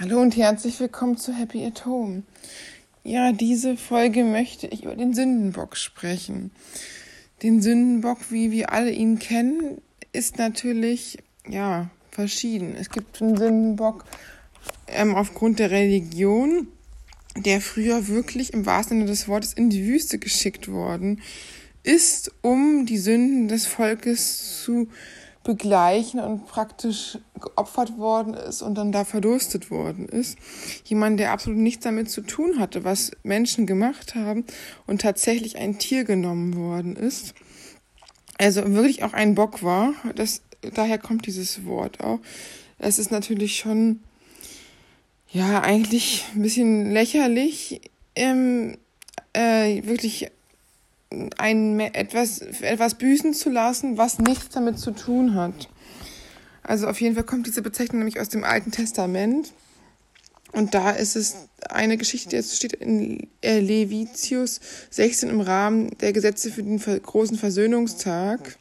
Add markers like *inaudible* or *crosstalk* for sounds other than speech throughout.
Hallo und herzlich willkommen zu Happy at Home. Ja, diese Folge möchte ich über den Sündenbock sprechen. Den Sündenbock, wie wir alle ihn kennen, ist natürlich, ja, verschieden. Es gibt einen Sündenbock ähm, aufgrund der Religion, der früher wirklich im wahrsten Sinne des Wortes in die Wüste geschickt worden ist, um die Sünden des Volkes zu begleichen und praktisch geopfert worden ist und dann da verdurstet worden ist. Jemand, der absolut nichts damit zu tun hatte, was Menschen gemacht haben und tatsächlich ein Tier genommen worden ist. Also wirklich auch ein Bock war. Das, daher kommt dieses Wort auch. Es ist natürlich schon, ja, eigentlich ein bisschen lächerlich, ähm, äh, wirklich ein, etwas, etwas büßen zu lassen, was nichts damit zu tun hat. Also auf jeden Fall kommt diese Bezeichnung nämlich aus dem Alten Testament. Und da ist es eine Geschichte, die steht in Levitius 16 im Rahmen der Gesetze für den großen Versöhnungstag.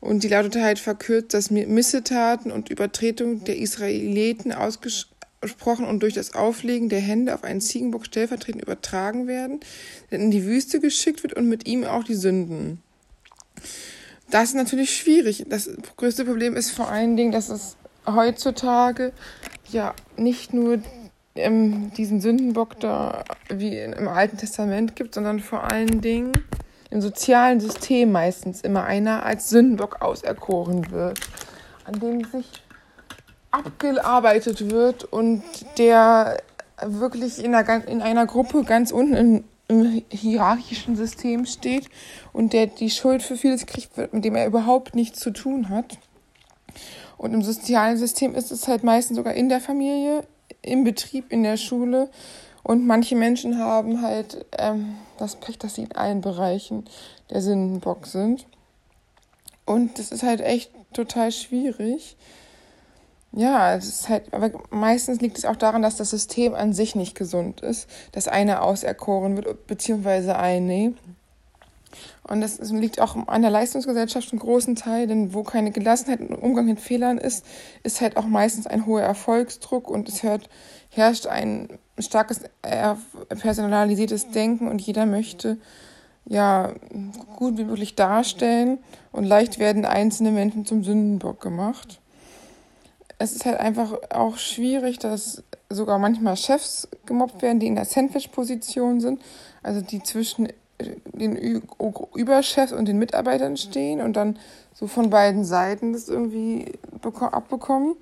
Und die lautet halt verkürzt, dass Missetaten und Übertretung der Israeliten ausgeschrieben gesprochen und durch das Auflegen der Hände auf einen Ziegenbock stellvertretend übertragen werden, der in die Wüste geschickt wird und mit ihm auch die Sünden. Das ist natürlich schwierig. Das größte Problem ist vor allen Dingen, dass es heutzutage ja nicht nur ähm, diesen Sündenbock da wie im Alten Testament gibt, sondern vor allen Dingen im sozialen System meistens immer einer als Sündenbock auserkoren wird, an dem sich abgearbeitet wird und der wirklich in einer, in einer Gruppe ganz unten im, im hierarchischen System steht und der die Schuld für vieles kriegt, mit dem er überhaupt nichts zu tun hat. Und im sozialen System ist es halt meistens sogar in der Familie, im Betrieb, in der Schule. Und manche Menschen haben halt ähm, das Pech, dass sie in allen Bereichen der Sündenbock sind. Und das ist halt echt total schwierig. Ja, es ist halt, aber meistens liegt es auch daran, dass das System an sich nicht gesund ist, dass einer auserkoren wird, beziehungsweise eine. Und das liegt auch an der Leistungsgesellschaft einen großen Teil, denn wo keine Gelassenheit im Umgang mit Fehlern ist, ist halt auch meistens ein hoher Erfolgsdruck und es hört, herrscht ein starkes personalisiertes Denken und jeder möchte ja gut wie möglich darstellen und leicht werden einzelne Menschen zum Sündenbock gemacht es ist halt einfach auch schwierig, dass sogar manchmal Chefs gemobbt werden, die in der Sandwich-Position sind, also die zwischen den Überchefs und den Mitarbeitern stehen und dann so von beiden Seiten das irgendwie abbekommen.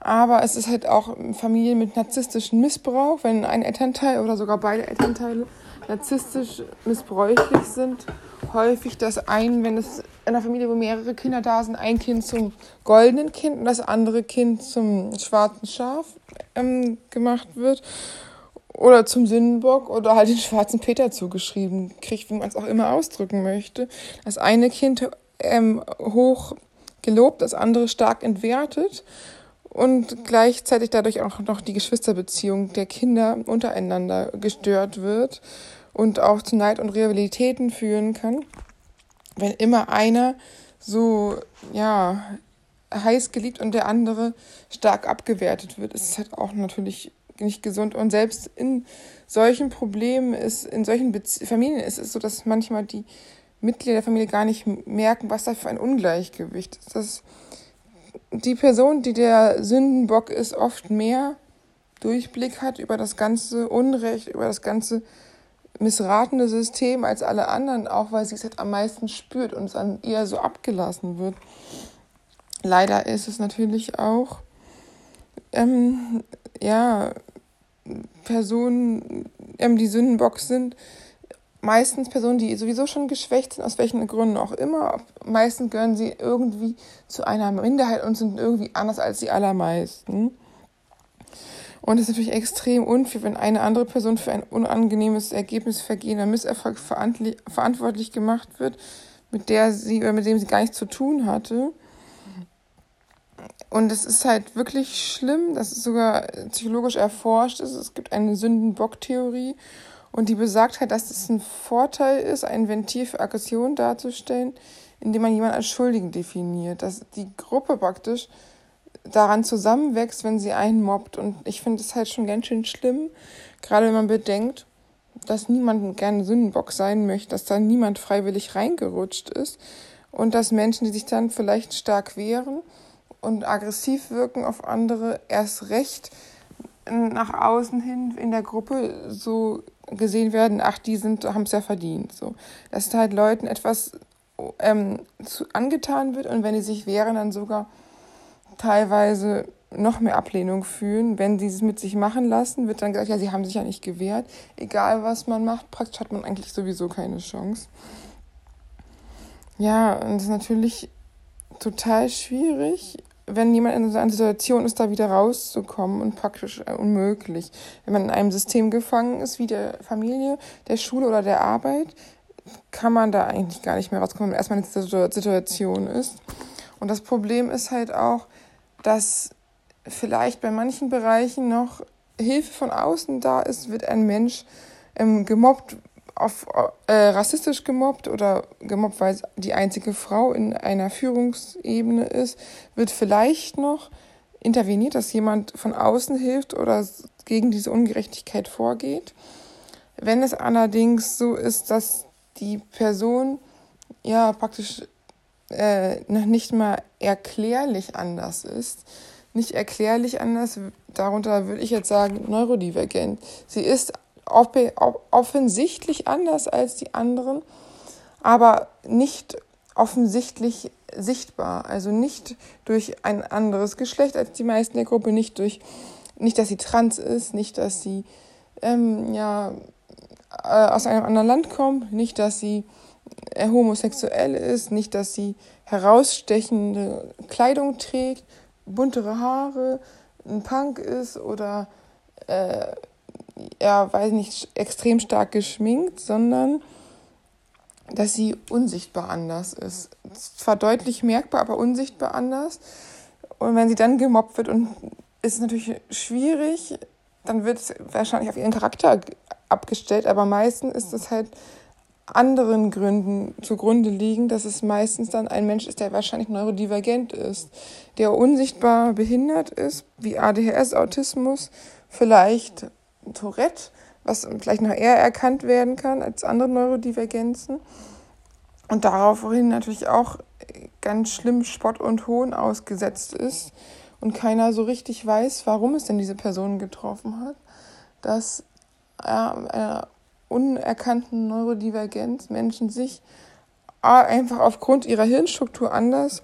Aber es ist halt auch Familien mit narzisstischem Missbrauch, wenn ein Elternteil oder sogar beide Elternteile narzisstisch missbräuchlich sind. Häufig das ein, wenn es einer Familie, wo mehrere Kinder da sind, ein Kind zum goldenen Kind und das andere Kind zum schwarzen Schaf ähm, gemacht wird. Oder zum Sündenbock oder halt den schwarzen Peter zugeschrieben kriegt, wie man es auch immer ausdrücken möchte. Das eine Kind ähm, hoch gelobt, das andere stark entwertet und gleichzeitig dadurch auch noch die Geschwisterbeziehung der Kinder untereinander gestört wird und auch zu Neid und Rivalitäten führen kann, wenn immer einer so, ja, heiß geliebt und der andere stark abgewertet wird, ist es halt auch natürlich nicht gesund. Und selbst in solchen Problemen ist, in solchen Bezie Familien ist es so, dass manchmal die Mitglieder der Familie gar nicht merken, was da für ein Ungleichgewicht ist. Dass die Person, die der Sündenbock ist, oft mehr Durchblick hat über das ganze Unrecht, über das ganze missratene System als alle anderen, auch weil sie es halt am meisten spürt und es dann eher so abgelassen wird. Leider ist es natürlich auch, ähm, ja, Personen, ähm, die Sündenbock sind, meistens Personen, die sowieso schon geschwächt sind, aus welchen Gründen auch immer. Meistens gehören sie irgendwie zu einer Minderheit und sind irgendwie anders als die allermeisten. Und es ist natürlich extrem unfair, wenn eine andere Person für ein unangenehmes Ergebnis vergehender Misserfolg verantwortlich gemacht wird, mit der sie oder mit dem sie gar nichts zu tun hatte. Und es ist halt wirklich schlimm, dass es sogar psychologisch erforscht ist. Es gibt eine Sündenbock-Theorie und die besagt halt, dass es ein Vorteil ist, ein Ventil für Aggression darzustellen, indem man jemanden als Schuldigen definiert. Dass die Gruppe praktisch daran zusammenwächst, wenn sie einen mobbt. Und ich finde es halt schon ganz schön schlimm, gerade wenn man bedenkt, dass niemand gerne Sündenbock sein möchte, dass da niemand freiwillig reingerutscht ist und dass Menschen, die sich dann vielleicht stark wehren und aggressiv wirken auf andere, erst recht nach außen hin in der Gruppe so gesehen werden, ach, die haben es ja verdient. So. Dass halt Leuten etwas ähm, zu, angetan wird und wenn die sich wehren, dann sogar teilweise noch mehr Ablehnung fühlen. Wenn sie es mit sich machen lassen, wird dann gesagt, ja, sie haben sich ja nicht gewehrt. Egal was man macht, praktisch hat man eigentlich sowieso keine Chance. Ja, und es ist natürlich total schwierig, wenn jemand in so einer Situation ist, da wieder rauszukommen und praktisch äh, unmöglich. Wenn man in einem System gefangen ist, wie der Familie, der Schule oder der Arbeit, kann man da eigentlich gar nicht mehr rauskommen, wenn man erstmal in dieser Situation ist. Und das Problem ist halt auch, dass vielleicht bei manchen Bereichen noch Hilfe von außen da ist, wird ein Mensch ähm, gemobbt, auf, äh, rassistisch gemobbt oder gemobbt, weil die einzige Frau in einer Führungsebene ist, wird vielleicht noch interveniert, dass jemand von außen hilft oder gegen diese Ungerechtigkeit vorgeht. Wenn es allerdings so ist, dass die Person ja praktisch äh, noch nicht mal erklärlich anders ist, nicht erklärlich anders, darunter würde ich jetzt sagen neurodivergent. Sie ist offensichtlich anders als die anderen, aber nicht offensichtlich sichtbar. Also nicht durch ein anderes Geschlecht als die meisten der Gruppe, nicht durch, nicht, dass sie trans ist, nicht, dass sie ähm, ja, äh, aus einem anderen Land kommt, nicht, dass sie äh, homosexuell ist, nicht, dass sie herausstechende Kleidung trägt, buntere Haare, ein Punk ist oder äh, ja, weiß nicht, extrem stark geschminkt, sondern dass sie unsichtbar anders ist. Zwar deutlich merkbar, aber unsichtbar anders. Und wenn sie dann gemobbt wird und ist natürlich schwierig, dann wird es wahrscheinlich auf ihren Charakter abgestellt, aber meistens ist es halt anderen Gründen zugrunde liegen, dass es meistens dann ein Mensch ist, der wahrscheinlich neurodivergent ist, der unsichtbar behindert ist, wie ADHS, Autismus, vielleicht Tourette, was vielleicht noch eher erkannt werden kann als andere Neurodivergenzen. Und daraufhin natürlich auch ganz schlimm Spott und Hohn ausgesetzt ist und keiner so richtig weiß, warum es denn diese Person getroffen hat, dass ja, einer unerkannten Neurodivergenz Menschen sich einfach aufgrund ihrer Hirnstruktur anders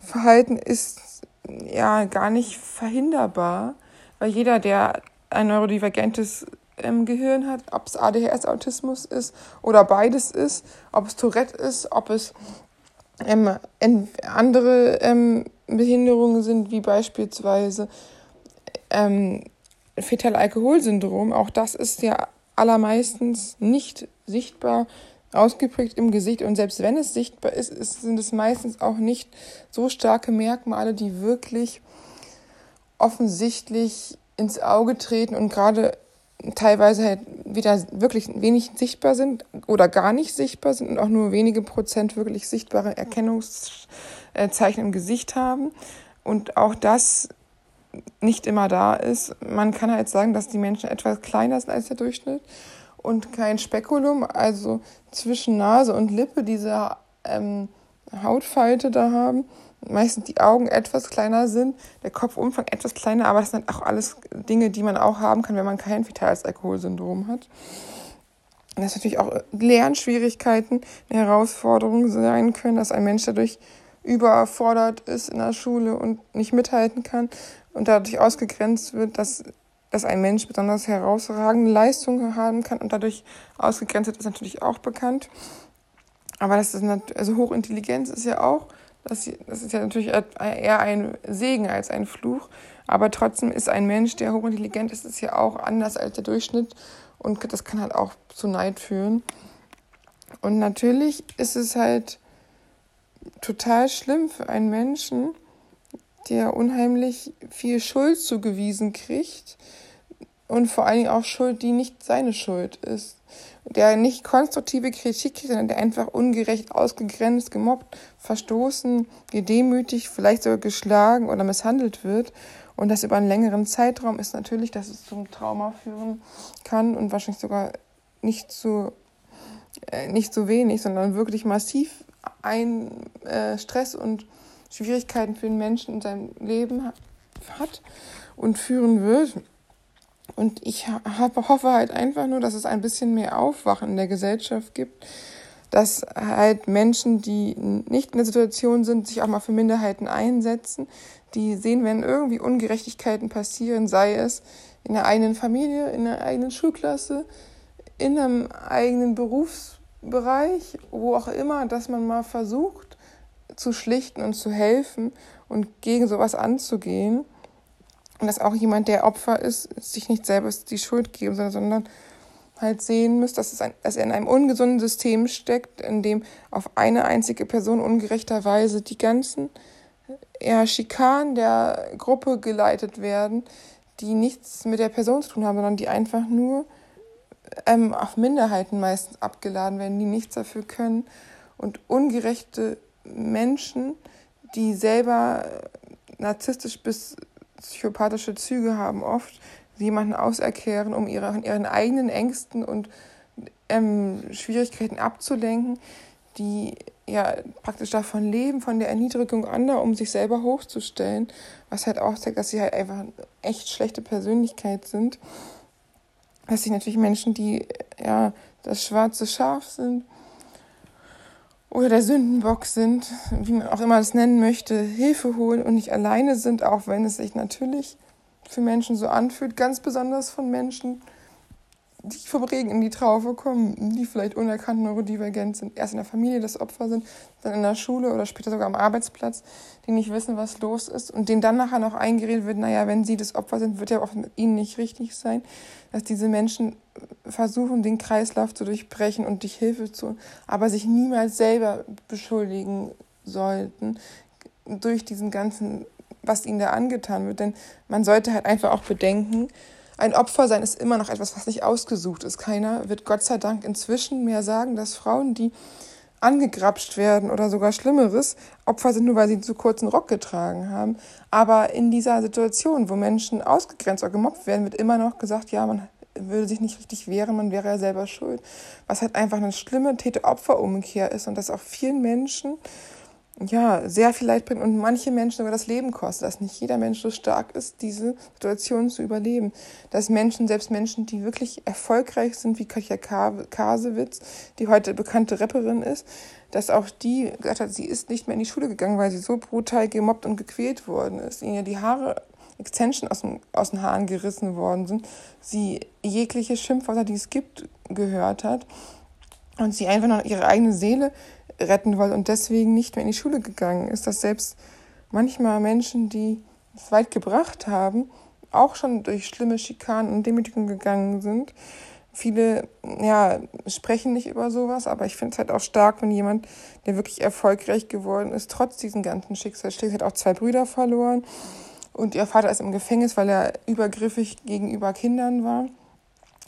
verhalten, ist ja gar nicht verhinderbar, weil jeder, der ein neurodivergentes ähm, Gehirn hat, ob es ADHS, Autismus ist oder beides ist, ob es Tourette ist, ob es ähm, andere ähm, Behinderungen sind, wie beispielsweise ähm, Fetal-Alkoholsyndrom. Auch das ist ja allermeistens nicht sichtbar ausgeprägt im Gesicht und selbst wenn es sichtbar ist, sind es meistens auch nicht so starke Merkmale, die wirklich offensichtlich ins Auge treten und gerade teilweise halt wieder wirklich wenig sichtbar sind oder gar nicht sichtbar sind und auch nur wenige Prozent wirklich sichtbare Erkennungszeichen im Gesicht haben. Und auch das nicht immer da ist. Man kann halt sagen, dass die Menschen etwas kleiner sind als der Durchschnitt und kein Spekulum, also zwischen Nase und Lippe diese ähm, Hautfalte da haben meistens die Augen etwas kleiner sind, der Kopfumfang etwas kleiner, aber das sind auch alles Dinge, die man auch haben kann, wenn man kein fetales Alkoholsyndrom hat. Dass natürlich auch Lernschwierigkeiten eine Herausforderung sein können, dass ein Mensch dadurch überfordert ist in der Schule und nicht mithalten kann und dadurch ausgegrenzt wird, dass, dass ein Mensch besonders herausragende Leistungen haben kann und dadurch ausgegrenzt wird, ist natürlich auch bekannt. Aber das ist also Hochintelligenz ist ja auch das, das ist ja natürlich eher ein Segen als ein Fluch. Aber trotzdem ist ein Mensch, der hochintelligent ist, ist ja auch anders als der Durchschnitt. Und das kann halt auch zu Neid führen. Und natürlich ist es halt total schlimm für einen Menschen, der unheimlich viel Schuld zugewiesen kriegt, und vor allen Dingen auch Schuld, die nicht seine Schuld ist. Der nicht konstruktive Kritik, sondern der einfach ungerecht ausgegrenzt, gemobbt, verstoßen, gedemütigt, vielleicht sogar geschlagen oder misshandelt wird. Und das über einen längeren Zeitraum ist natürlich, dass es zum Trauma führen kann und wahrscheinlich sogar nicht zu, äh, nicht so wenig, sondern wirklich massiv ein äh, Stress und Schwierigkeiten für den Menschen in seinem Leben hat und führen wird. Und ich hoffe halt einfach nur, dass es ein bisschen mehr Aufwachen in der Gesellschaft gibt, dass halt Menschen, die nicht in der Situation sind, sich auch mal für Minderheiten einsetzen, die sehen, wenn irgendwie Ungerechtigkeiten passieren, sei es in der eigenen Familie, in der eigenen Schulklasse, in einem eigenen Berufsbereich, wo auch immer, dass man mal versucht zu schlichten und zu helfen und gegen sowas anzugehen. Und dass auch jemand, der Opfer ist, sich nicht selber die Schuld geben soll, sondern halt sehen muss, dass, es ein, dass er in einem ungesunden System steckt, in dem auf eine einzige Person ungerechterweise die ganzen ja, Schikanen der Gruppe geleitet werden, die nichts mit der Person zu tun haben, sondern die einfach nur ähm, auf Minderheiten meistens abgeladen werden, die nichts dafür können. Und ungerechte Menschen, die selber narzisstisch bis psychopathische Züge haben oft, jemanden auserkehren, um ihre, ihren eigenen Ängsten und ähm, Schwierigkeiten abzulenken, die ja praktisch davon leben, von der Erniedrigung anderer, um sich selber hochzustellen, was halt auch zeigt, dass sie halt einfach echt schlechte Persönlichkeit sind. Dass sich natürlich Menschen, die ja das schwarze Schaf sind, oder der Sündenbock sind, wie man auch immer das nennen möchte, Hilfe holen und nicht alleine sind, auch wenn es sich natürlich für Menschen so anfühlt, ganz besonders von Menschen, die vom Regen in die Traufe kommen, die vielleicht unerkannt neurodivergent sind, erst in der Familie das Opfer sind, dann in der Schule oder später sogar am Arbeitsplatz, die nicht wissen, was los ist und denen dann nachher noch eingeredet wird, naja, wenn sie das Opfer sind, wird ja auch mit ihnen nicht richtig sein, dass diese Menschen versuchen, den Kreislauf zu durchbrechen und dich Hilfe zu, aber sich niemals selber beschuldigen sollten durch diesen ganzen, was ihnen da angetan wird, denn man sollte halt einfach auch bedenken, ein Opfer sein ist immer noch etwas, was nicht ausgesucht ist. Keiner wird Gott sei Dank inzwischen mehr sagen, dass Frauen, die angegrapscht werden oder sogar Schlimmeres, Opfer sind, nur weil sie zu kurzen Rock getragen haben. Aber in dieser Situation, wo Menschen ausgegrenzt oder gemobbt werden, wird immer noch gesagt, ja, man würde sich nicht richtig wehren, man wäre ja selber schuld. Was halt einfach eine schlimme Täter-Opfer-Umkehr ist und das auch vielen Menschen ja, sehr viel Leid bringt und manche Menschen sogar das Leben kostet, dass nicht jeder Mensch so stark ist, diese Situation zu überleben. Dass Menschen, selbst Menschen, die wirklich erfolgreich sind, wie Katja Kasewitz, die heute bekannte Rapperin ist, dass auch die gesagt hat, sie ist nicht mehr in die Schule gegangen, weil sie so brutal gemobbt und gequält worden ist. Ihnen ja die Haare Extension aus, dem, aus den Haaren gerissen worden sind, sie jegliche Schimpfwörter, die es gibt, gehört hat und sie einfach noch ihre eigene Seele retten wollte und deswegen nicht mehr in die Schule gegangen ist, dass selbst manchmal Menschen, die es weit gebracht haben, auch schon durch schlimme Schikanen und Demütigungen gegangen sind. Viele ja, sprechen nicht über sowas, aber ich finde es halt auch stark, wenn jemand, der wirklich erfolgreich geworden ist, trotz diesen ganzen Schicksalsschlägen, hat auch zwei Brüder verloren und ihr Vater ist im Gefängnis, weil er übergriffig gegenüber Kindern war.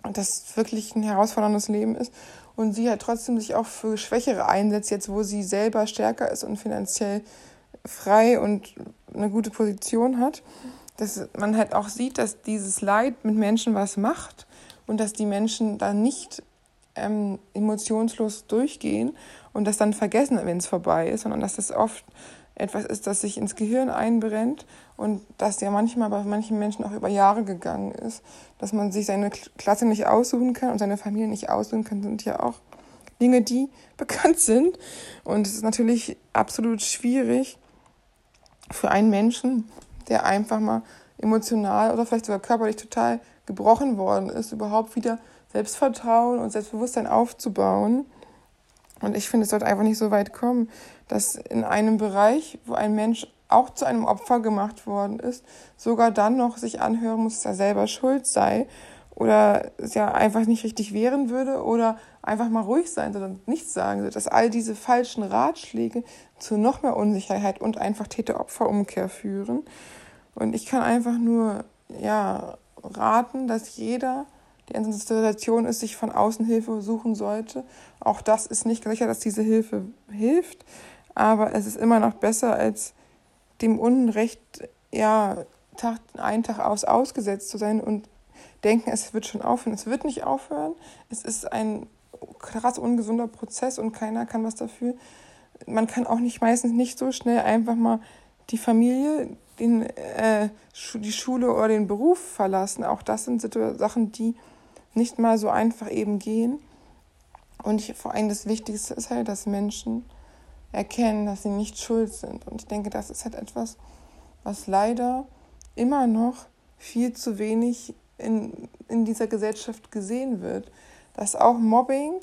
Und das wirklich ein herausforderndes Leben ist und sie halt trotzdem sich auch für Schwächere einsetzt, jetzt wo sie selber stärker ist und finanziell frei und eine gute Position hat, dass man halt auch sieht, dass dieses Leid mit Menschen was macht und dass die Menschen da nicht ähm, emotionslos durchgehen und das dann vergessen, wenn es vorbei ist, sondern dass das oft etwas ist, das sich ins Gehirn einbrennt und das ja manchmal bei manchen Menschen auch über Jahre gegangen ist, dass man sich seine Klasse nicht aussuchen kann und seine Familie nicht aussuchen kann, sind ja auch Dinge, die *laughs* bekannt sind. Und es ist natürlich absolut schwierig für einen Menschen, der einfach mal emotional oder vielleicht sogar körperlich total gebrochen worden ist, überhaupt wieder Selbstvertrauen und Selbstbewusstsein aufzubauen. Und ich finde, es sollte einfach nicht so weit kommen, dass in einem Bereich, wo ein Mensch auch zu einem Opfer gemacht worden ist, sogar dann noch sich anhören muss, dass er selber schuld sei oder es ja einfach nicht richtig wehren würde oder einfach mal ruhig sein soll und nichts sagen soll, dass all diese falschen Ratschläge zu noch mehr Unsicherheit und einfach Täter-Opfer-Umkehr führen. Und ich kann einfach nur, ja, raten, dass jeder, der in so einer Situation ist, sich von außen Hilfe suchen sollte. Auch das ist nicht sicher, dass diese Hilfe hilft, aber es ist immer noch besser, als dem Unrecht ja Tag ein Tag aus ausgesetzt zu sein und denken, es wird schon aufhören. Es wird nicht aufhören. Es ist ein krass ungesunder Prozess und keiner kann was dafür. Man kann auch nicht meistens nicht so schnell einfach mal die Familie, den, äh, die Schule oder den Beruf verlassen. Auch das sind Sachen, die nicht mal so einfach eben gehen. Und ich, vor allem das Wichtigste ist halt, dass Menschen erkennen, dass sie nicht schuld sind. Und ich denke, das ist halt etwas, was leider immer noch viel zu wenig in, in dieser Gesellschaft gesehen wird. Dass auch Mobbing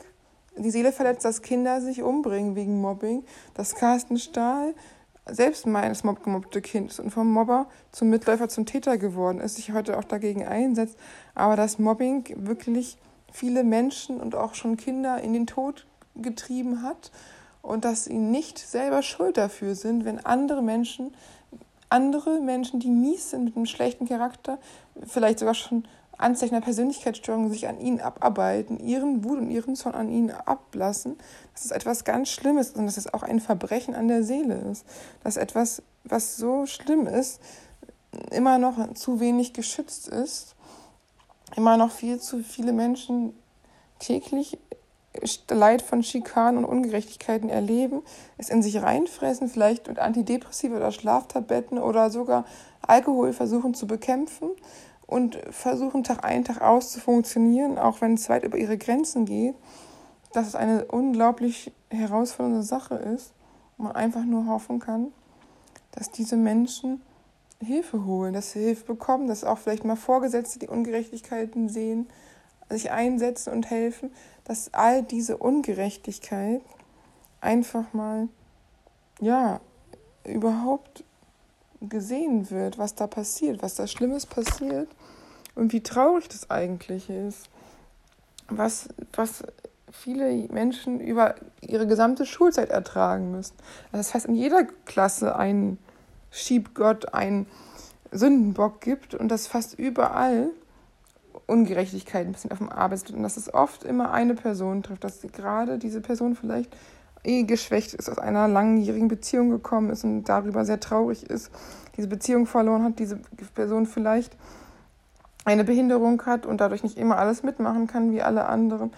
die Seele verletzt, dass Kinder sich umbringen wegen Mobbing, dass Carsten Stahl selbst meines mobbgemobbte Kind ist und vom Mobber zum Mitläufer zum Täter geworden ist, sich heute auch dagegen einsetzt, aber dass Mobbing wirklich viele Menschen und auch schon Kinder in den Tod getrieben hat und dass sie nicht selber schuld dafür sind, wenn andere Menschen, andere Menschen, die mies sind mit einem schlechten Charakter, vielleicht sogar schon Anzeichen der Persönlichkeitsstörung sich an ihnen abarbeiten, ihren Wut und ihren Zorn an ihnen ablassen, dass es etwas ganz Schlimmes ist und dass es auch ein Verbrechen an der Seele ist. Dass etwas, was so schlimm ist, immer noch zu wenig geschützt ist, immer noch viel zu viele Menschen täglich Leid von Schikanen und Ungerechtigkeiten erleben, es in sich reinfressen, vielleicht mit Antidepressiva oder Schlaftabletten oder sogar Alkohol versuchen zu bekämpfen und versuchen Tag ein, Tag aus zu funktionieren, auch wenn es weit über ihre Grenzen geht, dass es eine unglaublich herausfordernde Sache ist man einfach nur hoffen kann, dass diese Menschen Hilfe holen, dass sie Hilfe bekommen, dass auch vielleicht mal Vorgesetzte die Ungerechtigkeiten sehen, sich einsetzen und helfen, dass all diese Ungerechtigkeit einfach mal, ja, überhaupt gesehen wird, was da passiert, was da Schlimmes passiert und wie traurig das eigentlich ist. Was, was viele Menschen über ihre gesamte Schulzeit ertragen müssen. Das heißt, in jeder Klasse einen Schiebgott, einen Sündenbock gibt und dass fast überall Ungerechtigkeiten ein bisschen auf dem Arbeitsplatz und dass es oft immer eine Person trifft, dass gerade diese Person vielleicht eh geschwächt ist, aus einer langjährigen Beziehung gekommen ist und darüber sehr traurig ist, diese Beziehung verloren hat, diese Person vielleicht eine Behinderung hat und dadurch nicht immer alles mitmachen kann wie alle anderen,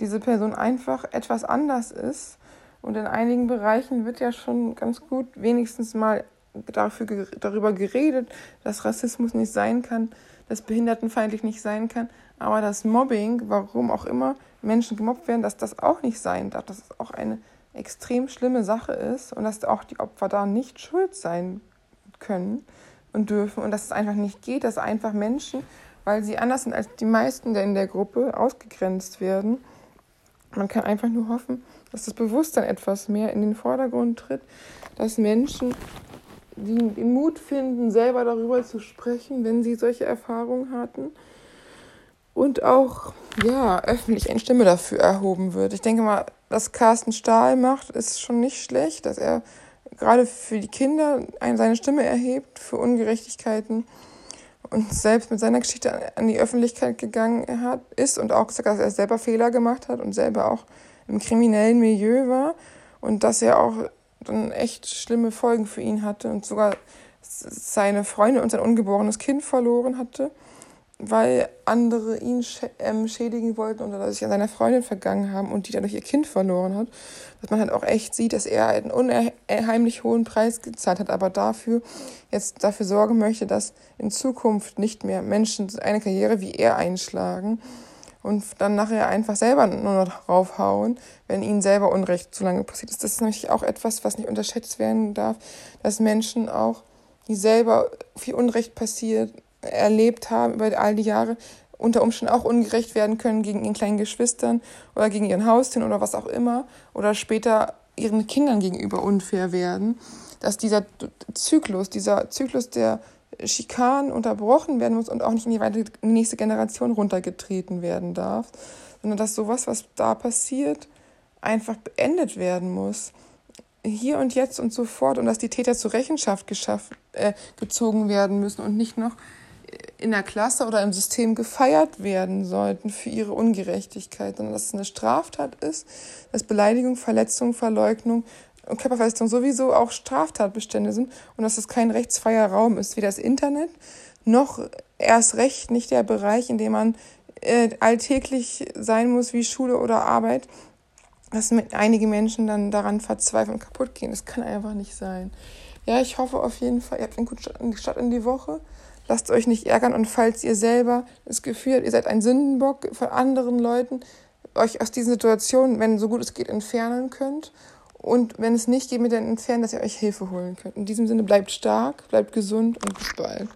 diese Person einfach etwas anders ist. Und in einigen Bereichen wird ja schon ganz gut wenigstens mal dafür, darüber geredet, dass Rassismus nicht sein kann, dass behindertenfeindlich nicht sein kann, aber dass Mobbing, warum auch immer Menschen gemobbt werden, dass das auch nicht sein darf, dass es auch eine extrem schlimme Sache ist und dass auch die Opfer da nicht schuld sein können und dürfen und dass es einfach nicht geht, dass einfach Menschen, weil sie anders sind als die meisten in der Gruppe, ausgegrenzt werden. Man kann einfach nur hoffen, dass das Bewusstsein etwas mehr in den Vordergrund tritt, dass Menschen den Mut finden, selber darüber zu sprechen, wenn sie solche Erfahrungen hatten und auch ja öffentlich eine Stimme dafür erhoben wird. Ich denke mal, was Carsten Stahl macht, ist schon nicht schlecht, dass er gerade für die Kinder seine Stimme erhebt, für Ungerechtigkeiten und selbst mit seiner Geschichte an die Öffentlichkeit gegangen hat, ist und auch gesagt dass er selber Fehler gemacht hat und selber auch im kriminellen Milieu war und dass er auch dann echt schlimme Folgen für ihn hatte und sogar seine Freunde und sein ungeborenes Kind verloren hatte weil andere ihn ähm, schädigen wollten oder sich an seiner Freundin vergangen haben und die dadurch ihr Kind verloren hat. Dass man halt auch echt sieht, dass er einen unheimlich hohen Preis gezahlt hat, aber dafür jetzt dafür sorgen möchte, dass in Zukunft nicht mehr Menschen eine Karriere wie er einschlagen und dann nachher einfach selber nur noch raufhauen, wenn ihnen selber Unrecht zu lange passiert ist. Das ist natürlich auch etwas, was nicht unterschätzt werden darf, dass Menschen auch, die selber viel Unrecht passiert, erlebt haben über all die Jahre, unter Umständen auch ungerecht werden können gegen ihren kleinen Geschwistern oder gegen ihren Haustieren oder was auch immer oder später ihren Kindern gegenüber unfair werden, dass dieser Zyklus, dieser Zyklus der Schikanen unterbrochen werden muss und auch nicht in die, nächste Generation runtergetreten werden darf, sondern dass sowas, was da passiert, einfach beendet werden muss. Hier und jetzt und sofort und dass die Täter zur Rechenschaft geschafft, äh, gezogen werden müssen und nicht noch in der Klasse oder im System gefeiert werden sollten für ihre Ungerechtigkeit, sondern dass es eine Straftat ist, dass Beleidigung, Verletzung, Verleugnung und Körperverletzung sowieso auch Straftatbestände sind und dass es kein rechtsfreier Raum ist, wie das Internet, noch erst recht nicht der Bereich, in dem man äh, alltäglich sein muss, wie Schule oder Arbeit, dass einige Menschen dann daran verzweifeln und kaputt gehen. Das kann einfach nicht sein. Ja, ich hoffe auf jeden Fall, ihr habt einen guten Start in die Woche. Lasst euch nicht ärgern und falls ihr selber das Gefühl habt, ihr seid ein Sündenbock von anderen Leuten, euch aus diesen Situationen, wenn so gut es geht, entfernen könnt. Und wenn es nicht geht mit den Entfernen, dass ihr euch Hilfe holen könnt. In diesem Sinne bleibt stark, bleibt gesund und bis bald.